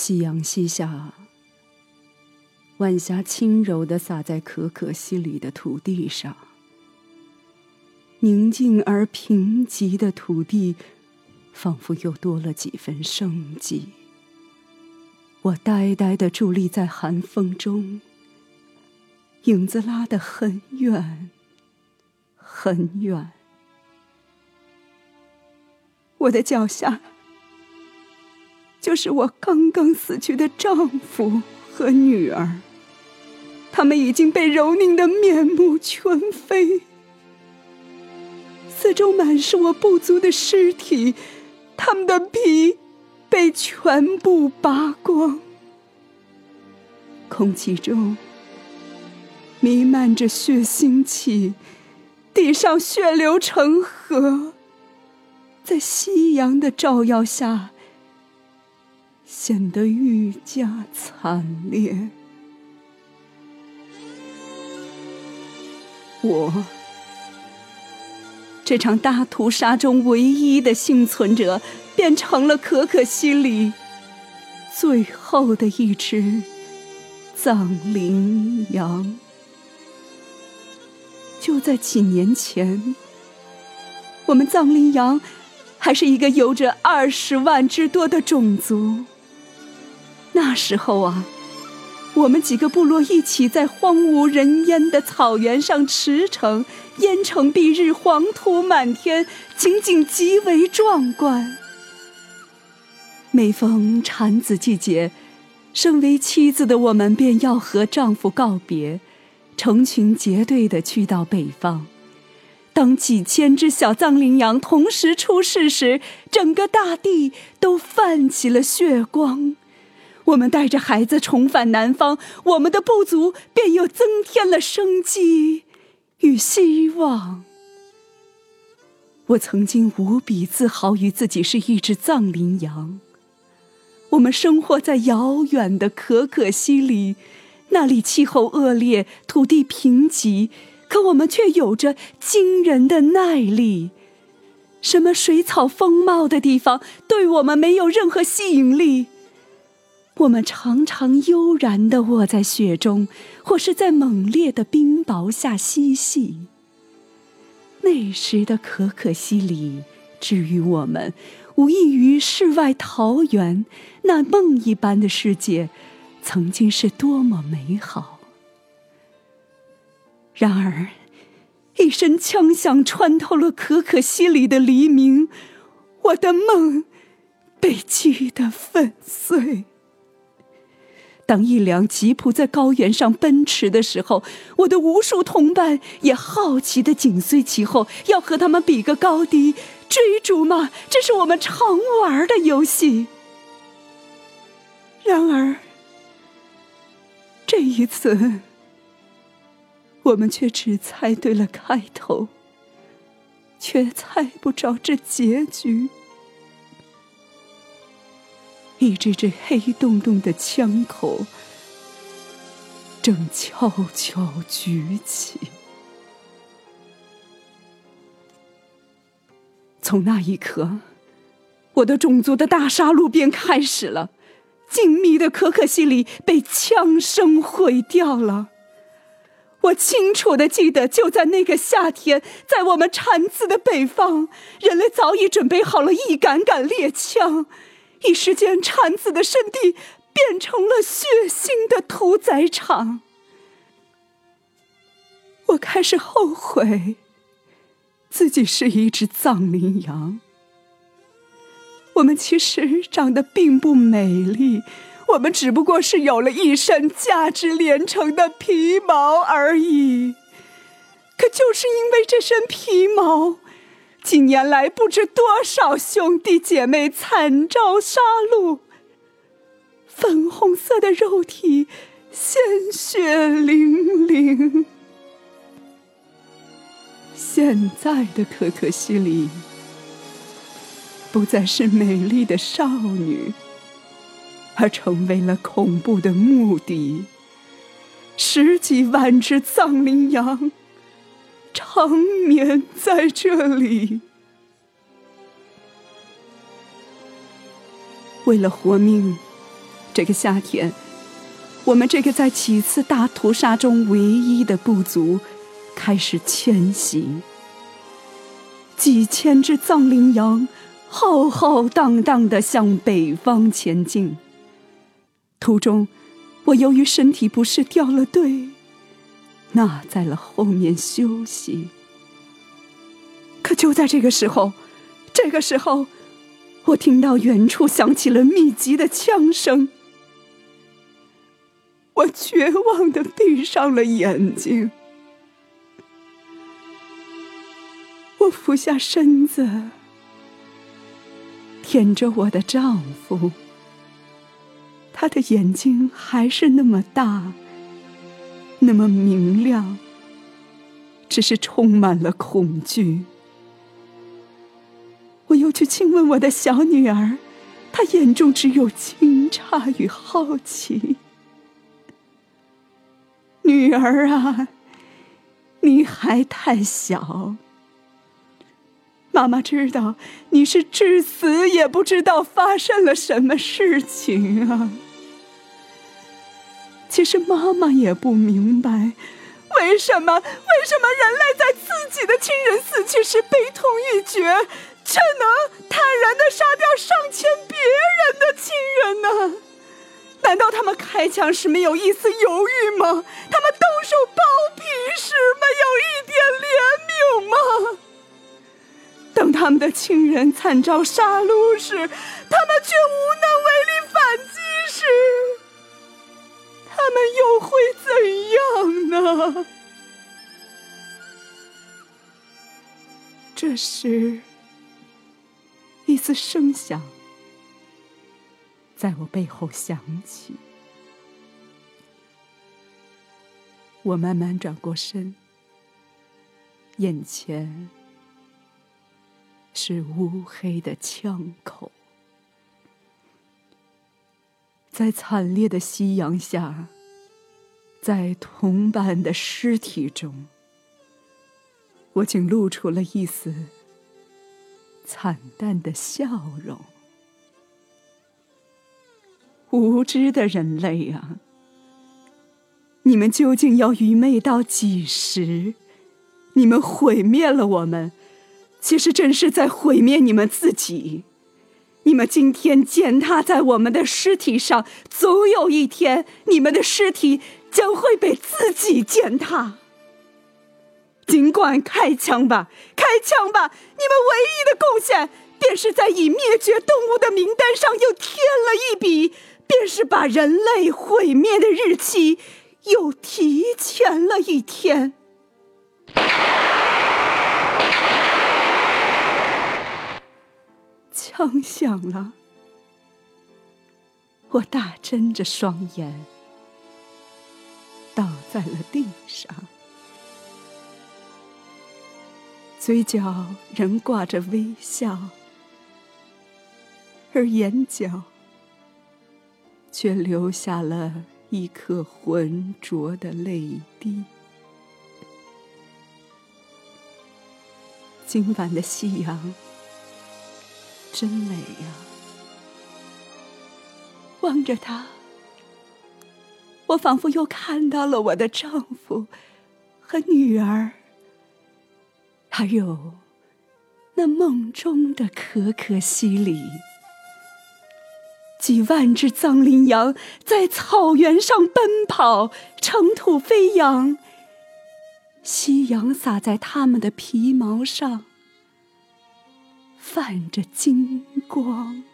夕阳西下，晚霞轻柔地洒在可可西里的土地上。宁静而贫瘠的土地，仿佛又多了几分生机。我呆呆地伫立在寒风中，影子拉得很远，很远。我的脚下，就是我刚刚死去的丈夫和女儿。他们已经被蹂躏的面目全非。四周满是我不足的尸体，他们的皮被全部扒光。空气中弥漫着血腥气，地上血流成河，在夕阳的照耀下，显得愈加惨烈。我。这场大屠杀中唯一的幸存者，变成了可可西里最后的一只藏羚羊。就在几年前，我们藏羚羊还是一个有着二十万之多的种族。那时候啊。我们几个部落一起在荒无人烟的草原上驰骋，烟尘蔽日，黄土满天，情景极为壮观。每逢产子季节，身为妻子的我们便要和丈夫告别，成群结队的去到北方。当几千只小藏羚羊同时出世时，整个大地都泛起了血光。我们带着孩子重返南方，我们的部族便又增添了生机与希望。我曾经无比自豪于自己是一只藏羚羊。我们生活在遥远的可可西里，那里气候恶劣，土地贫瘠，可我们却有着惊人的耐力。什么水草丰茂的地方，对我们没有任何吸引力。我们常常悠然地卧在雪中，或是在猛烈的冰雹下嬉戏。那时的可可西里，至于我们，无异于世外桃源。那梦一般的世界，曾经是多么美好。然而，一声枪响穿透了可可西里的黎明，我的梦被击得粉碎。当一辆吉普在高原上奔驰的时候，我的无数同伴也好奇地紧随其后，要和他们比个高低。追逐嘛，这是我们常玩的游戏。然而，这一次，我们却只猜对了开头，却猜不着这结局。一只只黑洞洞的枪口正悄悄举起。从那一刻，我的种族的大杀戮便开始了。静谧的可可西里被枪声毁掉了。我清楚的记得，就在那个夏天，在我们产子的北方，人类早已准备好了一杆杆猎枪。一时间，产子的圣地变成了血腥的屠宰场。我开始后悔，自己是一只藏羚羊。我们其实长得并不美丽，我们只不过是有了一身价值连城的皮毛而已。可就是因为这身皮毛。近年来，不知多少兄弟姐妹惨遭杀戮，粉红色的肉体，鲜血淋淋。现在的可可西里，不再是美丽的少女，而成为了恐怖的墓地。十几万只藏羚羊。长眠在这里，为了活命，这个夏天，我们这个在几次大屠杀中唯一的部族开始迁徙。几千只藏羚羊浩浩荡荡的向北方前进。途中，我由于身体不适掉了队，那在了后面休息。可就在这个时候，这个时候，我听到远处响起了密集的枪声。我绝望地闭上了眼睛。我俯下身子，舔着我的丈夫。他的眼睛还是那么大，那么明亮，只是充满了恐惧。我又去亲吻我的小女儿，她眼中只有惊诧与好奇。女儿啊，你还太小。妈妈知道你是至死也不知道发生了什么事情啊！其实妈妈也不明白，为什么为什么人类在自己的亲人死去时悲痛欲绝，却能坦然的杀掉上千别人的亲人呢？难道他们开枪时没有一丝犹豫吗？他们动手剥皮时没有一点怜悯吗？等他们的亲人惨遭杀戮时，他们却无能为力反击时，他们又会怎样呢？这时，一丝声响在我背后响起，我慢慢转过身，眼前。是乌黑的枪口，在惨烈的夕阳下，在同伴的尸体中，我竟露出了一丝惨淡的笑容。无知的人类啊，你们究竟要愚昧到几时？你们毁灭了我们。其实正是在毁灭你们自己。你们今天践踏在我们的尸体上，总有一天，你们的尸体将会被自己践踏。尽管开枪吧，开枪吧！你们唯一的贡献，便是在已灭绝动物的名单上又添了一笔，便是把人类毁灭的日期又提前了一天。枪响了，我大睁着双眼，倒在了地上，嘴角仍挂着微笑，而眼角却留下了一颗浑浊的泪滴。今晚的夕阳。真美呀！望着他，我仿佛又看到了我的丈夫和女儿，还有那梦中的可可西里。几万只藏羚羊在草原上奔跑，尘土飞扬，夕阳洒在它们的皮毛上。泛着金光。